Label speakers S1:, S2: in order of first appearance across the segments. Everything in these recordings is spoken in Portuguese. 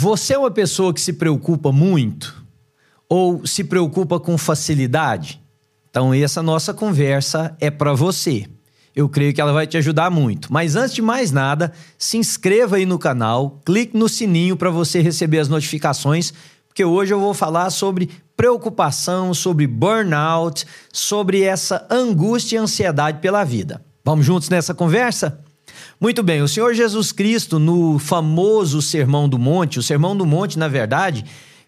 S1: Você é uma pessoa que se preocupa muito ou se preocupa com facilidade? Então, essa nossa conversa é para você. Eu creio que ela vai te ajudar muito. Mas antes de mais nada, se inscreva aí no canal, clique no sininho para você receber as notificações, porque hoje eu vou falar sobre preocupação, sobre burnout, sobre essa angústia e ansiedade pela vida. Vamos juntos nessa conversa? Muito bem, o Senhor Jesus Cristo, no famoso Sermão do Monte, o Sermão do Monte, na verdade,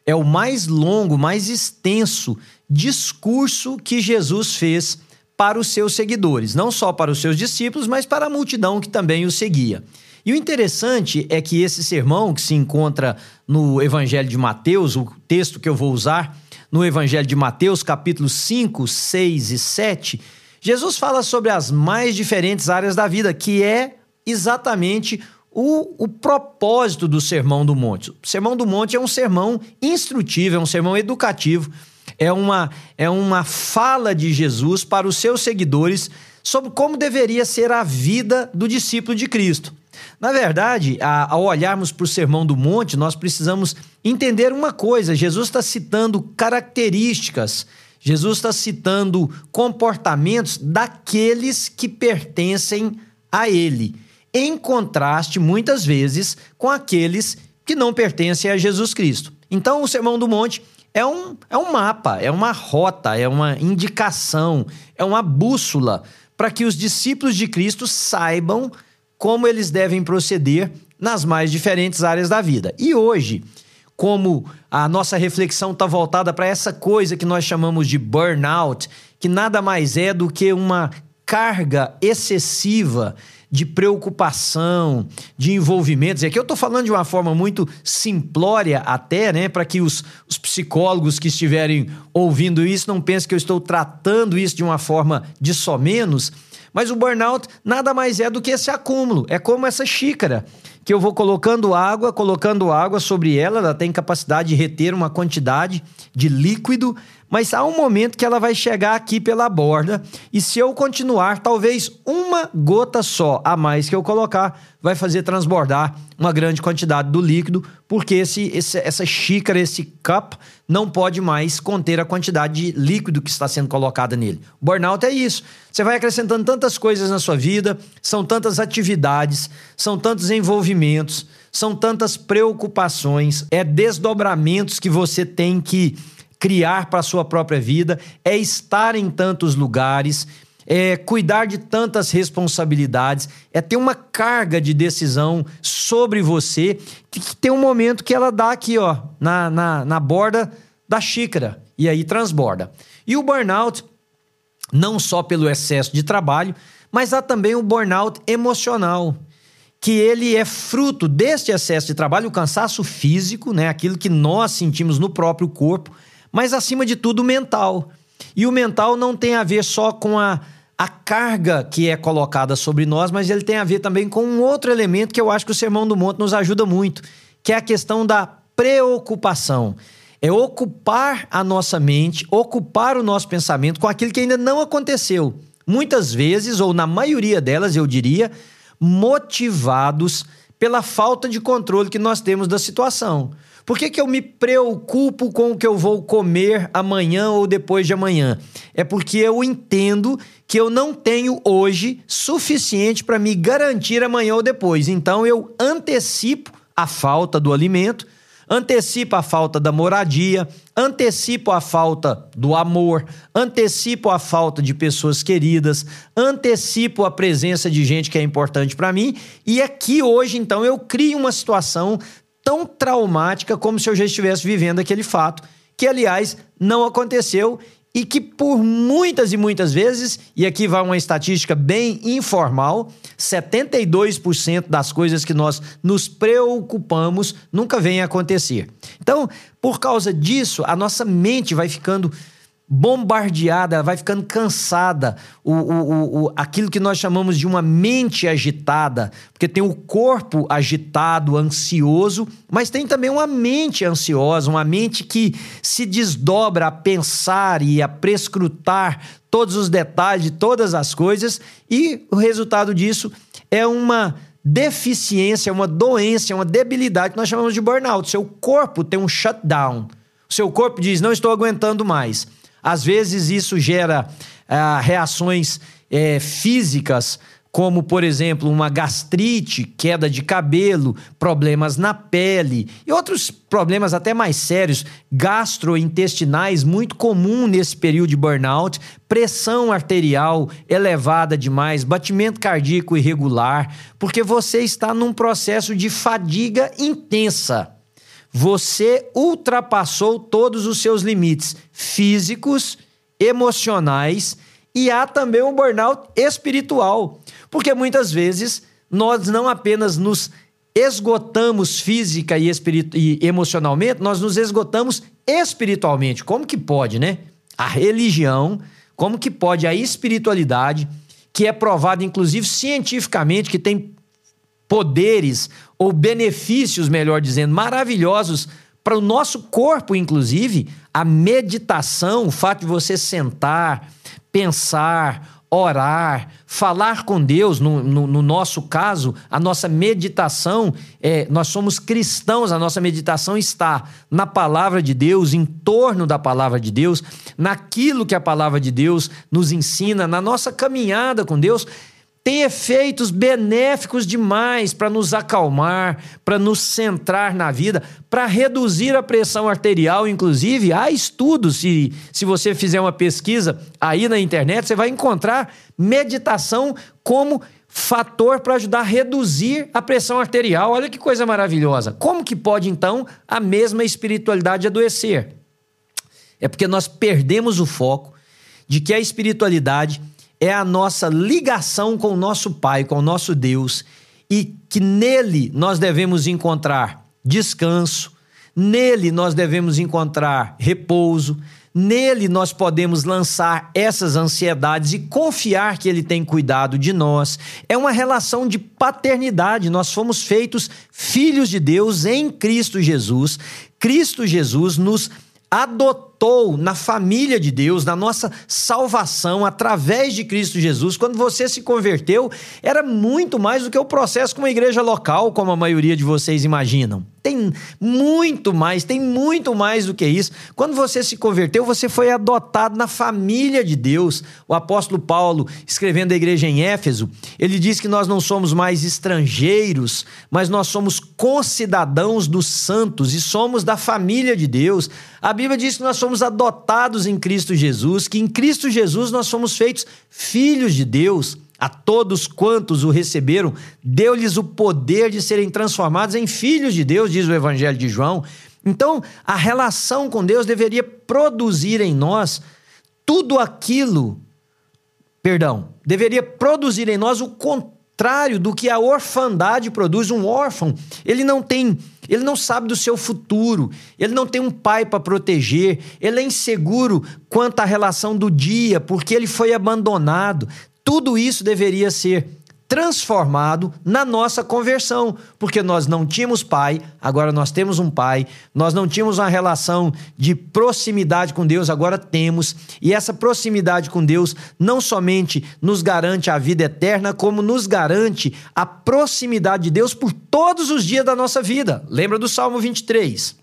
S1: é o mais longo, mais extenso discurso que Jesus fez para os seus seguidores, não só para os seus discípulos, mas para a multidão que também o seguia. E o interessante é que esse sermão, que se encontra no Evangelho de Mateus, o texto que eu vou usar, no Evangelho de Mateus, capítulos 5, 6 e 7, Jesus fala sobre as mais diferentes áreas da vida, que é exatamente o, o propósito do Sermão do Monte. O Sermão do Monte é um sermão instrutivo, é um sermão educativo, é uma, é uma fala de Jesus para os seus seguidores sobre como deveria ser a vida do discípulo de Cristo. Na verdade, a, ao olharmos para o Sermão do Monte, nós precisamos entender uma coisa: Jesus está citando características, Jesus está citando comportamentos daqueles que pertencem a Ele em contraste, muitas vezes, com aqueles que não pertencem a Jesus Cristo. Então, o Sermão do Monte é um, é um mapa, é uma rota, é uma indicação, é uma bússola para que os discípulos de Cristo saibam como eles devem proceder nas mais diferentes áreas da vida. E hoje, como a nossa reflexão está voltada para essa coisa que nós chamamos de burnout, que nada mais é do que uma carga excessiva de preocupação, de envolvimentos. E aqui eu estou falando de uma forma muito simplória, até, né, para que os, os psicólogos que estiverem ouvindo isso não pensem que eu estou tratando isso de uma forma de só menos. Mas o burnout nada mais é do que esse acúmulo. É como essa xícara que eu vou colocando água, colocando água sobre ela, ela tem capacidade de reter uma quantidade de líquido, mas há um momento que ela vai chegar aqui pela borda e se eu continuar, talvez uma gota só a mais que eu colocar vai fazer transbordar uma grande quantidade do líquido, porque esse, esse, essa xícara, esse cup, não pode mais conter a quantidade de líquido que está sendo colocada nele. Burnout é isso. Você vai acrescentando tantas coisas na sua vida, são tantas atividades, são tantos envolvimentos, são tantas preocupações, é desdobramentos que você tem que criar para a sua própria vida, é estar em tantos lugares, é cuidar de tantas responsabilidades, é ter uma carga de decisão sobre você, que tem um momento que ela dá aqui, ó, na, na, na borda da xícara, e aí transborda. E o burnout, não só pelo excesso de trabalho, mas há também o burnout emocional que ele é fruto deste excesso de trabalho, o cansaço físico, né, aquilo que nós sentimos no próprio corpo, mas acima de tudo mental. E o mental não tem a ver só com a, a carga que é colocada sobre nós, mas ele tem a ver também com um outro elemento que eu acho que o Sermão do Monte nos ajuda muito, que é a questão da preocupação. É ocupar a nossa mente, ocupar o nosso pensamento com aquilo que ainda não aconteceu. Muitas vezes, ou na maioria delas, eu diria, motivados pela falta de controle que nós temos da situação. Por que, que eu me preocupo com o que eu vou comer amanhã ou depois de amanhã? É porque eu entendo que eu não tenho hoje suficiente para me garantir amanhã ou depois. Então eu antecipo a falta do alimento, antecipo a falta da moradia, antecipo a falta do amor, antecipo a falta de pessoas queridas, antecipo a presença de gente que é importante para mim, e aqui hoje então eu crio uma situação tão traumática como se eu já estivesse vivendo aquele fato, que aliás não aconteceu e que por muitas e muitas vezes, e aqui vai uma estatística bem informal, 72% das coisas que nós nos preocupamos nunca vêm a acontecer. Então, por causa disso, a nossa mente vai ficando bombardeada, ela vai ficando cansada, o, o, o, aquilo que nós chamamos de uma mente agitada, porque tem o corpo agitado, ansioso, mas tem também uma mente ansiosa, uma mente que se desdobra a pensar e a prescrutar todos os detalhes de todas as coisas, e o resultado disso é uma deficiência, uma doença, uma debilidade que nós chamamos de burnout. Seu corpo tem um shutdown. Seu corpo diz: não estou aguentando mais. Às vezes isso gera ah, reações é, físicas como, por exemplo, uma gastrite, queda de cabelo, problemas na pele e outros problemas até mais sérios, gastrointestinais, muito comum nesse período de burnout, pressão arterial elevada demais, batimento cardíaco irregular, porque você está num processo de fadiga intensa. Você ultrapassou todos os seus limites físicos, emocionais e há também um burnout espiritual. Porque muitas vezes nós não apenas nos esgotamos física e, e emocionalmente, nós nos esgotamos espiritualmente. Como que pode, né? A religião, como que pode a espiritualidade, que é provada inclusive cientificamente que tem poderes ou benefícios, melhor dizendo, maravilhosos para o nosso corpo, inclusive, a meditação, o fato de você sentar, pensar, orar, falar com Deus, no, no, no, nosso caso, a nossa meditação, é, nós somos cristãos, a nossa meditação está na palavra de Deus, em torno da palavra de Deus, naquilo que a palavra de Deus nos ensina, na nossa caminhada com Deus tem efeitos benéficos demais para nos acalmar, para nos centrar na vida, para reduzir a pressão arterial. Inclusive, há estudos, se, se você fizer uma pesquisa aí na internet, você vai encontrar meditação como fator para ajudar a reduzir a pressão arterial. Olha que coisa maravilhosa. Como que pode, então, a mesma espiritualidade adoecer? É porque nós perdemos o foco de que a espiritualidade é a nossa ligação com o nosso Pai, com o nosso Deus, e que nele nós devemos encontrar descanso, nele nós devemos encontrar repouso, nele nós podemos lançar essas ansiedades e confiar que ele tem cuidado de nós. É uma relação de paternidade, nós fomos feitos filhos de Deus em Cristo Jesus. Cristo Jesus nos adotou na família de Deus, na nossa salvação através de Cristo Jesus. Quando você se converteu, era muito mais do que o processo com uma igreja local, como a maioria de vocês imaginam. Tem muito mais, tem muito mais do que isso. Quando você se converteu, você foi adotado na família de Deus. O apóstolo Paulo, escrevendo a igreja em Éfeso, ele diz que nós não somos mais estrangeiros, mas nós somos concidadãos dos santos e somos da família de Deus. A Bíblia diz que nós somos adotados em Cristo Jesus, que em Cristo Jesus nós somos feitos filhos de Deus. A todos quantos o receberam, deu-lhes o poder de serem transformados em filhos de Deus, diz o Evangelho de João. Então, a relação com Deus deveria produzir em nós tudo aquilo, perdão, deveria produzir em nós o contrário do que a orfandade produz. Um órfão, ele não tem, ele não sabe do seu futuro, ele não tem um pai para proteger, ele é inseguro quanto à relação do dia, porque ele foi abandonado. Tudo isso deveria ser transformado na nossa conversão, porque nós não tínhamos pai, agora nós temos um pai, nós não tínhamos uma relação de proximidade com Deus, agora temos, e essa proximidade com Deus não somente nos garante a vida eterna, como nos garante a proximidade de Deus por todos os dias da nossa vida. Lembra do Salmo 23?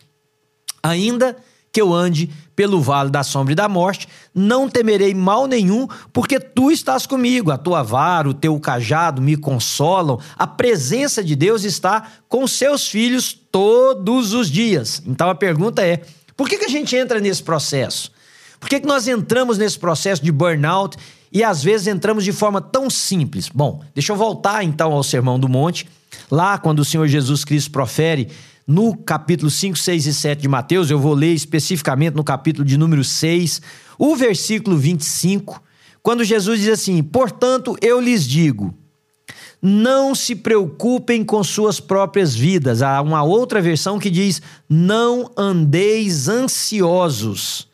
S1: Ainda que eu ande pelo vale da sombra e da morte, não temerei mal nenhum, porque tu estás comigo. A tua vara, o teu cajado me consolam. A presença de Deus está com seus filhos todos os dias. Então a pergunta é: por que, que a gente entra nesse processo? Por que, que nós entramos nesse processo de burnout e às vezes entramos de forma tão simples? Bom, deixa eu voltar então ao Sermão do Monte, lá quando o Senhor Jesus Cristo profere no capítulo 5, 6 e 7 de Mateus, eu vou ler especificamente no capítulo de número 6, o versículo 25, quando Jesus diz assim: Portanto, eu lhes digo, não se preocupem com suas próprias vidas. Há uma outra versão que diz: não andeis ansiosos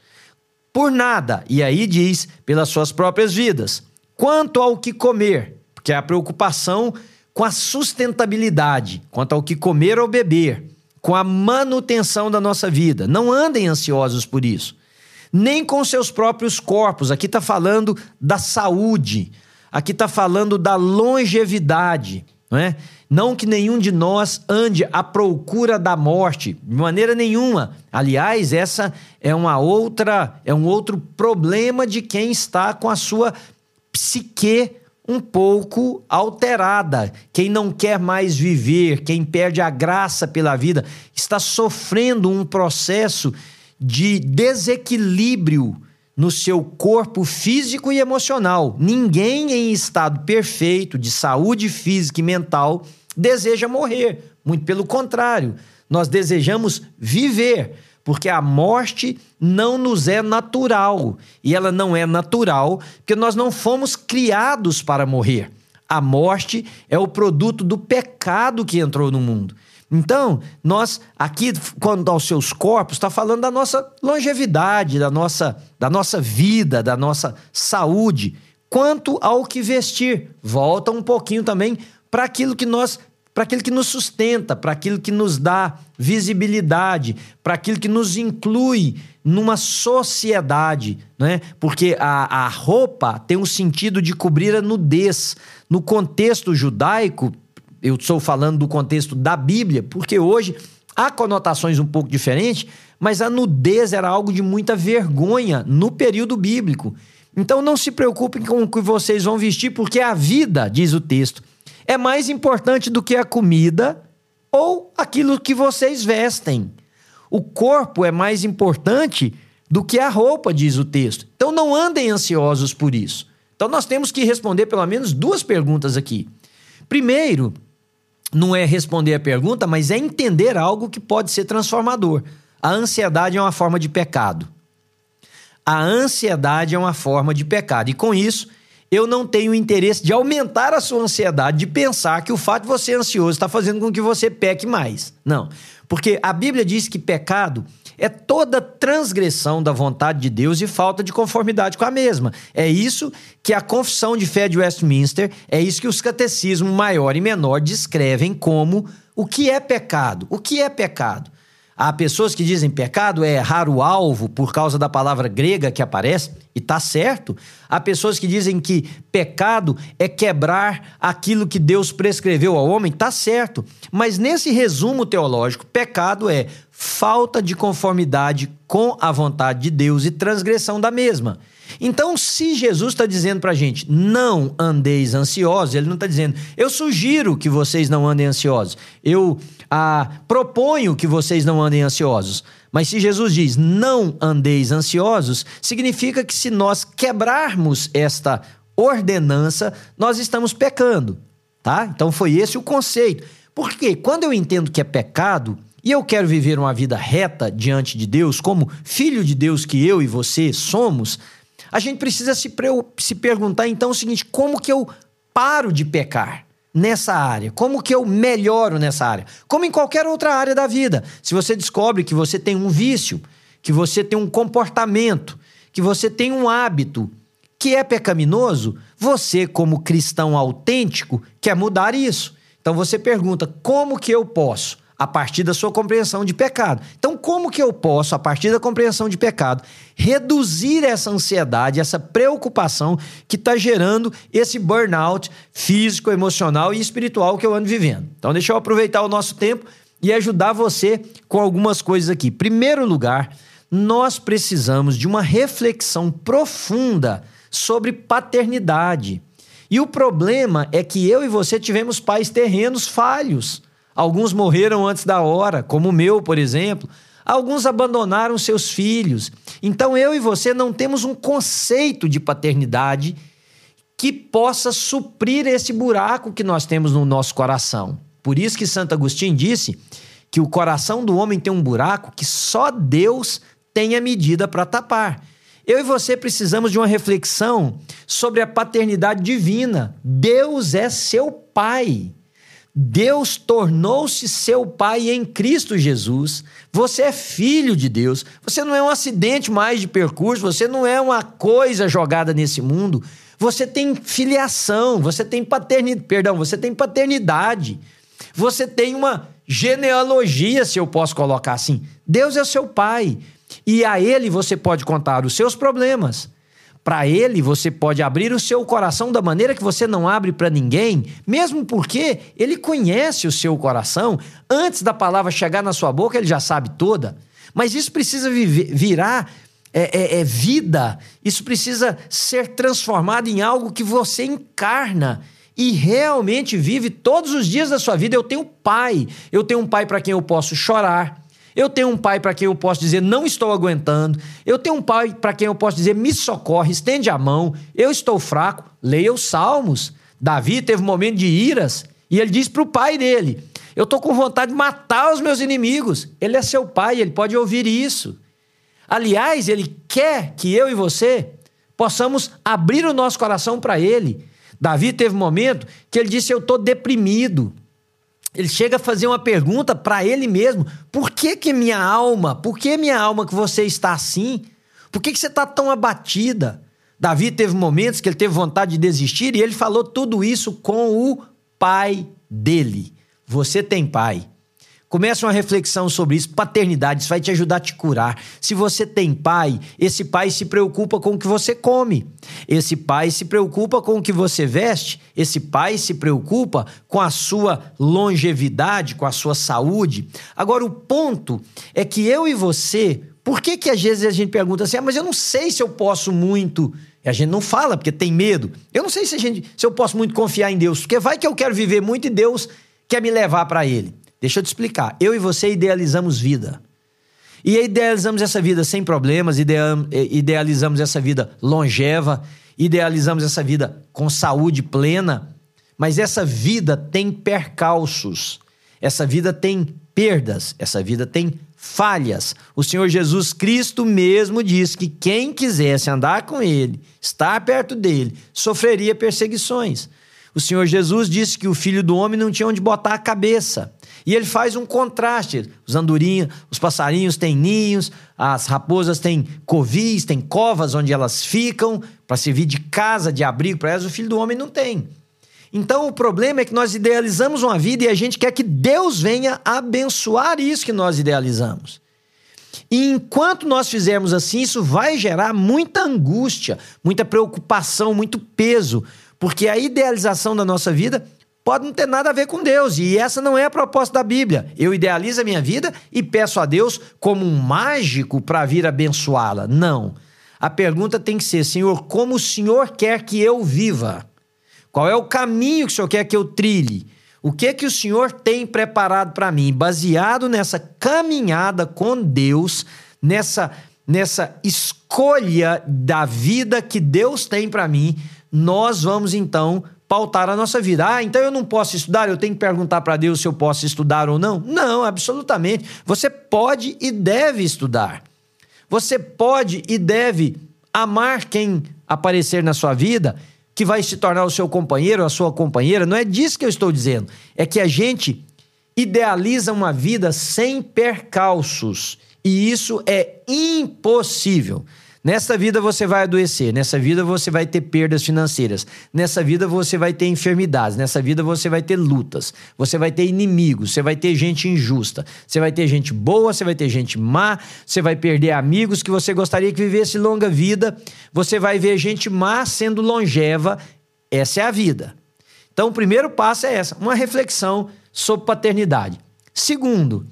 S1: por nada. E aí diz: pelas suas próprias vidas. Quanto ao que comer, porque é a preocupação com a sustentabilidade, quanto ao que comer ou beber com a manutenção da nossa vida. Não andem ansiosos por isso. Nem com seus próprios corpos. Aqui está falando da saúde. Aqui está falando da longevidade. Não é? Não que nenhum de nós ande à procura da morte, de maneira nenhuma. Aliás, essa é uma outra, é um outro problema de quem está com a sua psique um pouco alterada. Quem não quer mais viver, quem perde a graça pela vida, está sofrendo um processo de desequilíbrio no seu corpo físico e emocional. Ninguém em estado perfeito de saúde física e mental deseja morrer. Muito pelo contrário, nós desejamos viver, porque a morte não nos é natural. E ela não é natural porque nós não fomos criados para morrer. A morte é o produto do pecado que entrou no mundo. Então, nós aqui, quando aos seus corpos, está falando da nossa longevidade, da nossa, da nossa vida, da nossa saúde. Quanto ao que vestir, volta um pouquinho também para aquilo que nós para aquilo que nos sustenta, para aquilo que nos dá visibilidade, para aquilo que nos inclui numa sociedade, né? Porque a, a roupa tem um sentido de cobrir a nudez. No contexto judaico, eu estou falando do contexto da Bíblia, porque hoje há conotações um pouco diferentes, mas a nudez era algo de muita vergonha no período bíblico. Então não se preocupem com o que vocês vão vestir, porque a vida, diz o texto, é mais importante do que a comida ou aquilo que vocês vestem. O corpo é mais importante do que a roupa, diz o texto. Então não andem ansiosos por isso. Então nós temos que responder pelo menos duas perguntas aqui. Primeiro, não é responder a pergunta, mas é entender algo que pode ser transformador. A ansiedade é uma forma de pecado. A ansiedade é uma forma de pecado. E com isso, eu não tenho interesse de aumentar a sua ansiedade, de pensar que o fato de você ser ansioso está fazendo com que você peque mais. Não. Porque a Bíblia diz que pecado é toda transgressão da vontade de Deus e falta de conformidade com a mesma. É isso que a Confissão de Fé de Westminster, é isso que os catecismos maior e menor descrevem como o que é pecado. O que é pecado? Há pessoas que dizem pecado é errar o alvo por causa da palavra grega que aparece, e tá certo. Há pessoas que dizem que pecado é quebrar aquilo que Deus prescreveu ao homem, tá certo. Mas nesse resumo teológico, pecado é falta de conformidade com a vontade de Deus e transgressão da mesma. Então, se Jesus está dizendo para a gente, não andeis ansiosos, ele não está dizendo, eu sugiro que vocês não andem ansiosos, eu ah, proponho que vocês não andem ansiosos. Mas se Jesus diz, não andeis ansiosos, significa que se nós quebrarmos esta ordenança, nós estamos pecando, tá? Então foi esse o conceito. Porque quando eu entendo que é pecado, e eu quero viver uma vida reta diante de Deus, como filho de Deus que eu e você somos, a gente precisa se, se perguntar então o seguinte: como que eu paro de pecar? nessa área? Como que eu melhoro nessa área? Como em qualquer outra área da vida. Se você descobre que você tem um vício, que você tem um comportamento, que você tem um hábito que é pecaminoso, você, como cristão autêntico, quer mudar isso. Então você pergunta: como que eu posso? A partir da sua compreensão de pecado. Então, como que eu posso, a partir da compreensão de pecado, reduzir essa ansiedade, essa preocupação que está gerando esse burnout físico, emocional e espiritual que eu ando vivendo? Então, deixa eu aproveitar o nosso tempo e ajudar você com algumas coisas aqui. Primeiro lugar, nós precisamos de uma reflexão profunda sobre paternidade. E o problema é que eu e você tivemos pais terrenos falhos. Alguns morreram antes da hora, como o meu, por exemplo. Alguns abandonaram seus filhos. Então eu e você não temos um conceito de paternidade que possa suprir esse buraco que nós temos no nosso coração. Por isso que Santo Agostinho disse que o coração do homem tem um buraco que só Deus tem a medida para tapar. Eu e você precisamos de uma reflexão sobre a paternidade divina. Deus é seu pai. Deus tornou-se seu pai em Cristo Jesus. Você é filho de Deus. Você não é um acidente mais de percurso, você não é uma coisa jogada nesse mundo. Você tem filiação, você tem paternidade, perdão, você tem paternidade. Você tem uma genealogia, se eu posso colocar assim. Deus é seu pai. E a ele você pode contar os seus problemas. Para ele, você pode abrir o seu coração da maneira que você não abre para ninguém, mesmo porque ele conhece o seu coração. Antes da palavra chegar na sua boca, ele já sabe toda. Mas isso precisa virar é, é, é vida, isso precisa ser transformado em algo que você encarna e realmente vive todos os dias da sua vida. Eu tenho pai, eu tenho um pai para quem eu posso chorar. Eu tenho um pai para quem eu posso dizer não estou aguentando. Eu tenho um pai para quem eu posso dizer me socorre, estende a mão. Eu estou fraco. Leia os Salmos. Davi teve um momento de iras e ele disse para o pai dele: Eu estou com vontade de matar os meus inimigos. Ele é seu pai, ele pode ouvir isso. Aliás, ele quer que eu e você possamos abrir o nosso coração para ele. Davi teve um momento que ele disse: Eu estou deprimido. Ele chega a fazer uma pergunta para ele mesmo: Por que que minha alma, por que minha alma que você está assim? Por que, que você está tão abatida? Davi teve momentos que ele teve vontade de desistir e ele falou tudo isso com o pai dele. Você tem pai. Começa uma reflexão sobre isso, paternidade, isso vai te ajudar a te curar. Se você tem pai, esse pai se preocupa com o que você come. Esse pai se preocupa com o que você veste. Esse pai se preocupa com a sua longevidade, com a sua saúde. Agora, o ponto é que eu e você, por que que às vezes a gente pergunta assim, ah, mas eu não sei se eu posso muito... E a gente não fala porque tem medo. Eu não sei se, gente, se eu posso muito confiar em Deus, porque vai que eu quero viver muito e Deus quer me levar para Ele. Deixa eu te explicar. Eu e você idealizamos vida. E idealizamos essa vida sem problemas, idealizamos essa vida longeva, idealizamos essa vida com saúde plena. Mas essa vida tem percalços, essa vida tem perdas, essa vida tem falhas. O Senhor Jesus Cristo mesmo diz que quem quisesse andar com Ele, estar perto dele, sofreria perseguições. O Senhor Jesus disse que o filho do homem não tinha onde botar a cabeça. E ele faz um contraste. Os andorinhos, os passarinhos têm ninhos, as raposas têm covis, têm covas onde elas ficam para servir de casa, de abrigo para elas. O filho do homem não tem. Então o problema é que nós idealizamos uma vida e a gente quer que Deus venha abençoar isso que nós idealizamos. E enquanto nós fizermos assim, isso vai gerar muita angústia, muita preocupação, muito peso, porque a idealização da nossa vida pode não ter nada a ver com Deus. E essa não é a proposta da Bíblia. Eu idealizo a minha vida e peço a Deus como um mágico para vir abençoá-la. Não. A pergunta tem que ser: Senhor, como o Senhor quer que eu viva? Qual é o caminho que o Senhor quer que eu trilhe? O que é que o Senhor tem preparado para mim? Baseado nessa caminhada com Deus, nessa nessa escolha da vida que Deus tem para mim, nós vamos então pautar a nossa vida. Ah, então eu não posso estudar, eu tenho que perguntar para Deus se eu posso estudar ou não? Não, absolutamente. Você pode e deve estudar. Você pode e deve amar quem aparecer na sua vida, que vai se tornar o seu companheiro, a sua companheira. Não é disso que eu estou dizendo. É que a gente idealiza uma vida sem percalços. E isso é impossível. Nessa vida você vai adoecer, nessa vida você vai ter perdas financeiras, nessa vida você vai ter enfermidades, nessa vida você vai ter lutas, você vai ter inimigos, você vai ter gente injusta, você vai ter gente boa, você vai ter gente má, você vai perder amigos que você gostaria que vivesse longa vida, você vai ver gente má sendo longeva. Essa é a vida. Então, o primeiro passo é essa, uma reflexão sobre paternidade. Segundo,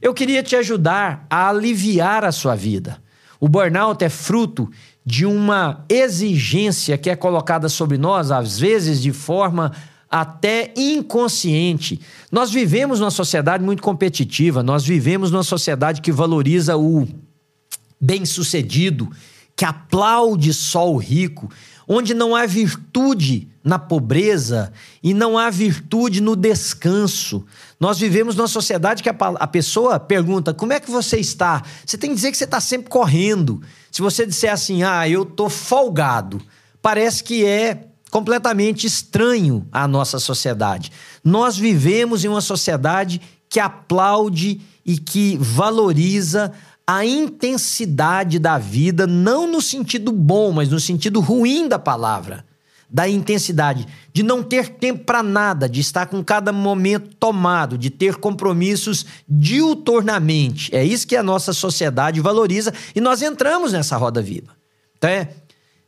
S1: eu queria te ajudar a aliviar a sua vida. O burnout é fruto de uma exigência que é colocada sobre nós, às vezes de forma até inconsciente. Nós vivemos numa sociedade muito competitiva, nós vivemos numa sociedade que valoriza o bem-sucedido, que aplaude só o rico, onde não há virtude na pobreza e não há virtude no descanso. Nós vivemos numa sociedade que a, a pessoa pergunta: como é que você está? Você tem que dizer que você está sempre correndo. Se você disser assim, ah, eu estou folgado, parece que é completamente estranho à nossa sociedade. Nós vivemos em uma sociedade que aplaude e que valoriza a intensidade da vida, não no sentido bom, mas no sentido ruim da palavra. Da intensidade, de não ter tempo para nada, de estar com cada momento tomado, de ter compromissos diuturnamente. É isso que a nossa sociedade valoriza e nós entramos nessa roda viva. Então é,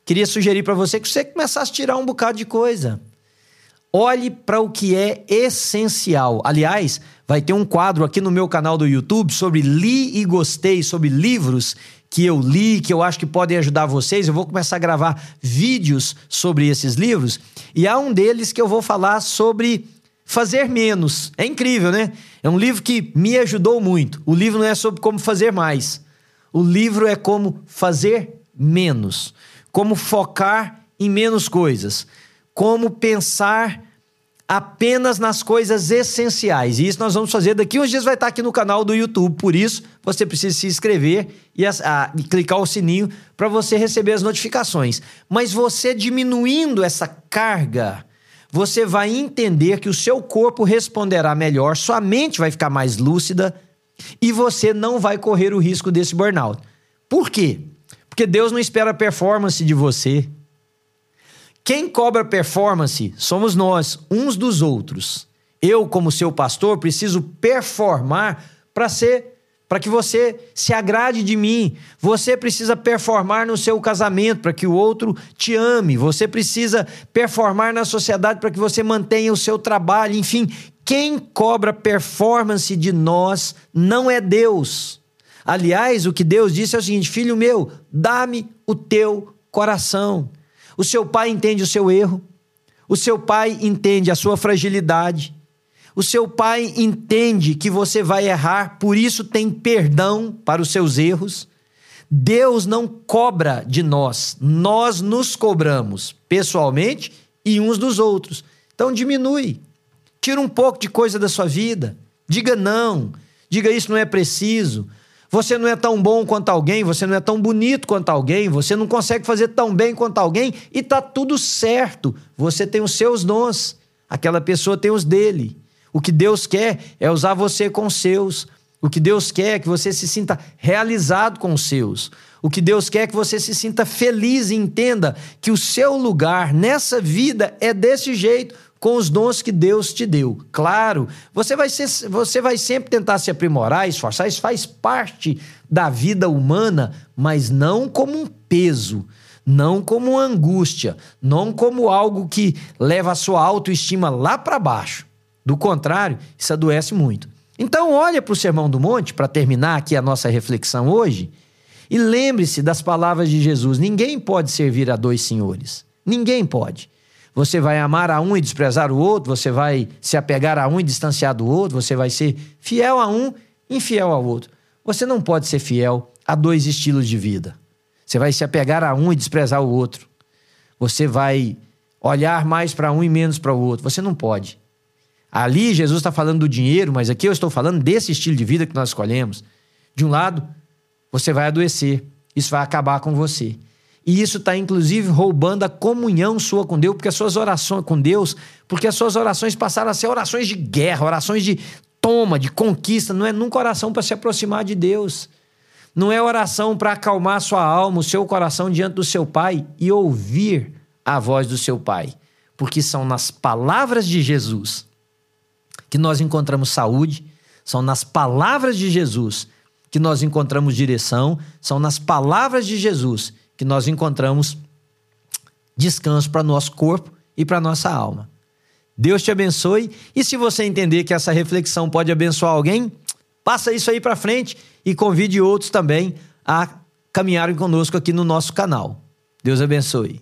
S1: queria sugerir para você que você começasse a tirar um bocado de coisa. Olhe para o que é essencial. Aliás, vai ter um quadro aqui no meu canal do YouTube sobre li e gostei, sobre livros que eu li, que eu acho que podem ajudar vocês. Eu vou começar a gravar vídeos sobre esses livros e há um deles que eu vou falar sobre fazer menos. É incrível, né? É um livro que me ajudou muito. O livro não é sobre como fazer mais. O livro é como fazer menos, como focar em menos coisas, como pensar apenas nas coisas essenciais. E isso nós vamos fazer daqui uns dias vai estar aqui no canal do YouTube. Por isso, você precisa se inscrever e, a, e clicar o sininho para você receber as notificações. Mas você diminuindo essa carga, você vai entender que o seu corpo responderá melhor, sua mente vai ficar mais lúcida e você não vai correr o risco desse burnout. Por quê? Porque Deus não espera performance de você. Quem cobra performance somos nós, uns dos outros. Eu, como seu pastor, preciso performar para ser para que você se agrade de mim. Você precisa performar no seu casamento para que o outro te ame. Você precisa performar na sociedade para que você mantenha o seu trabalho. Enfim, quem cobra performance de nós não é Deus. Aliás, o que Deus disse é o seguinte: Filho meu, dá-me o teu coração. O seu pai entende o seu erro, o seu pai entende a sua fragilidade, o seu pai entende que você vai errar, por isso tem perdão para os seus erros. Deus não cobra de nós, nós nos cobramos pessoalmente e uns dos outros. Então diminui, tira um pouco de coisa da sua vida, diga não, diga isso não é preciso. Você não é tão bom quanto alguém, você não é tão bonito quanto alguém, você não consegue fazer tão bem quanto alguém e tá tudo certo. Você tem os seus dons, aquela pessoa tem os dele. O que Deus quer é usar você com os seus. O que Deus quer é que você se sinta realizado com os seus. O que Deus quer é que você se sinta feliz e entenda que o seu lugar nessa vida é desse jeito com os dons que Deus te deu. Claro, você vai, ser, você vai sempre tentar se aprimorar, esforçar, isso faz parte da vida humana, mas não como um peso, não como uma angústia, não como algo que leva a sua autoestima lá para baixo. Do contrário, isso adoece muito. Então, olha para o Sermão do Monte, para terminar aqui a nossa reflexão hoje, e lembre-se das palavras de Jesus: ninguém pode servir a dois senhores. Ninguém pode. Você vai amar a um e desprezar o outro, você vai se apegar a um e distanciar do outro, você vai ser fiel a um, infiel ao outro. Você não pode ser fiel a dois estilos de vida. Você vai se apegar a um e desprezar o outro. Você vai olhar mais para um e menos para o outro. Você não pode. Ali Jesus está falando do dinheiro, mas aqui eu estou falando desse estilo de vida que nós escolhemos. De um lado, você vai adoecer. Isso vai acabar com você. E isso está, inclusive, roubando a comunhão sua com Deus, porque as suas orações com Deus, porque as suas orações passaram a ser orações de guerra, orações de toma, de conquista. Não é nunca oração para se aproximar de Deus. Não é oração para acalmar sua alma, o seu coração diante do seu Pai e ouvir a voz do seu Pai. Porque são nas palavras de Jesus que nós encontramos saúde, são nas palavras de Jesus que nós encontramos direção, são nas palavras de Jesus que nós encontramos descanso para nosso corpo e para nossa alma. Deus te abençoe e se você entender que essa reflexão pode abençoar alguém, passa isso aí para frente e convide outros também a caminharem conosco aqui no nosso canal. Deus abençoe.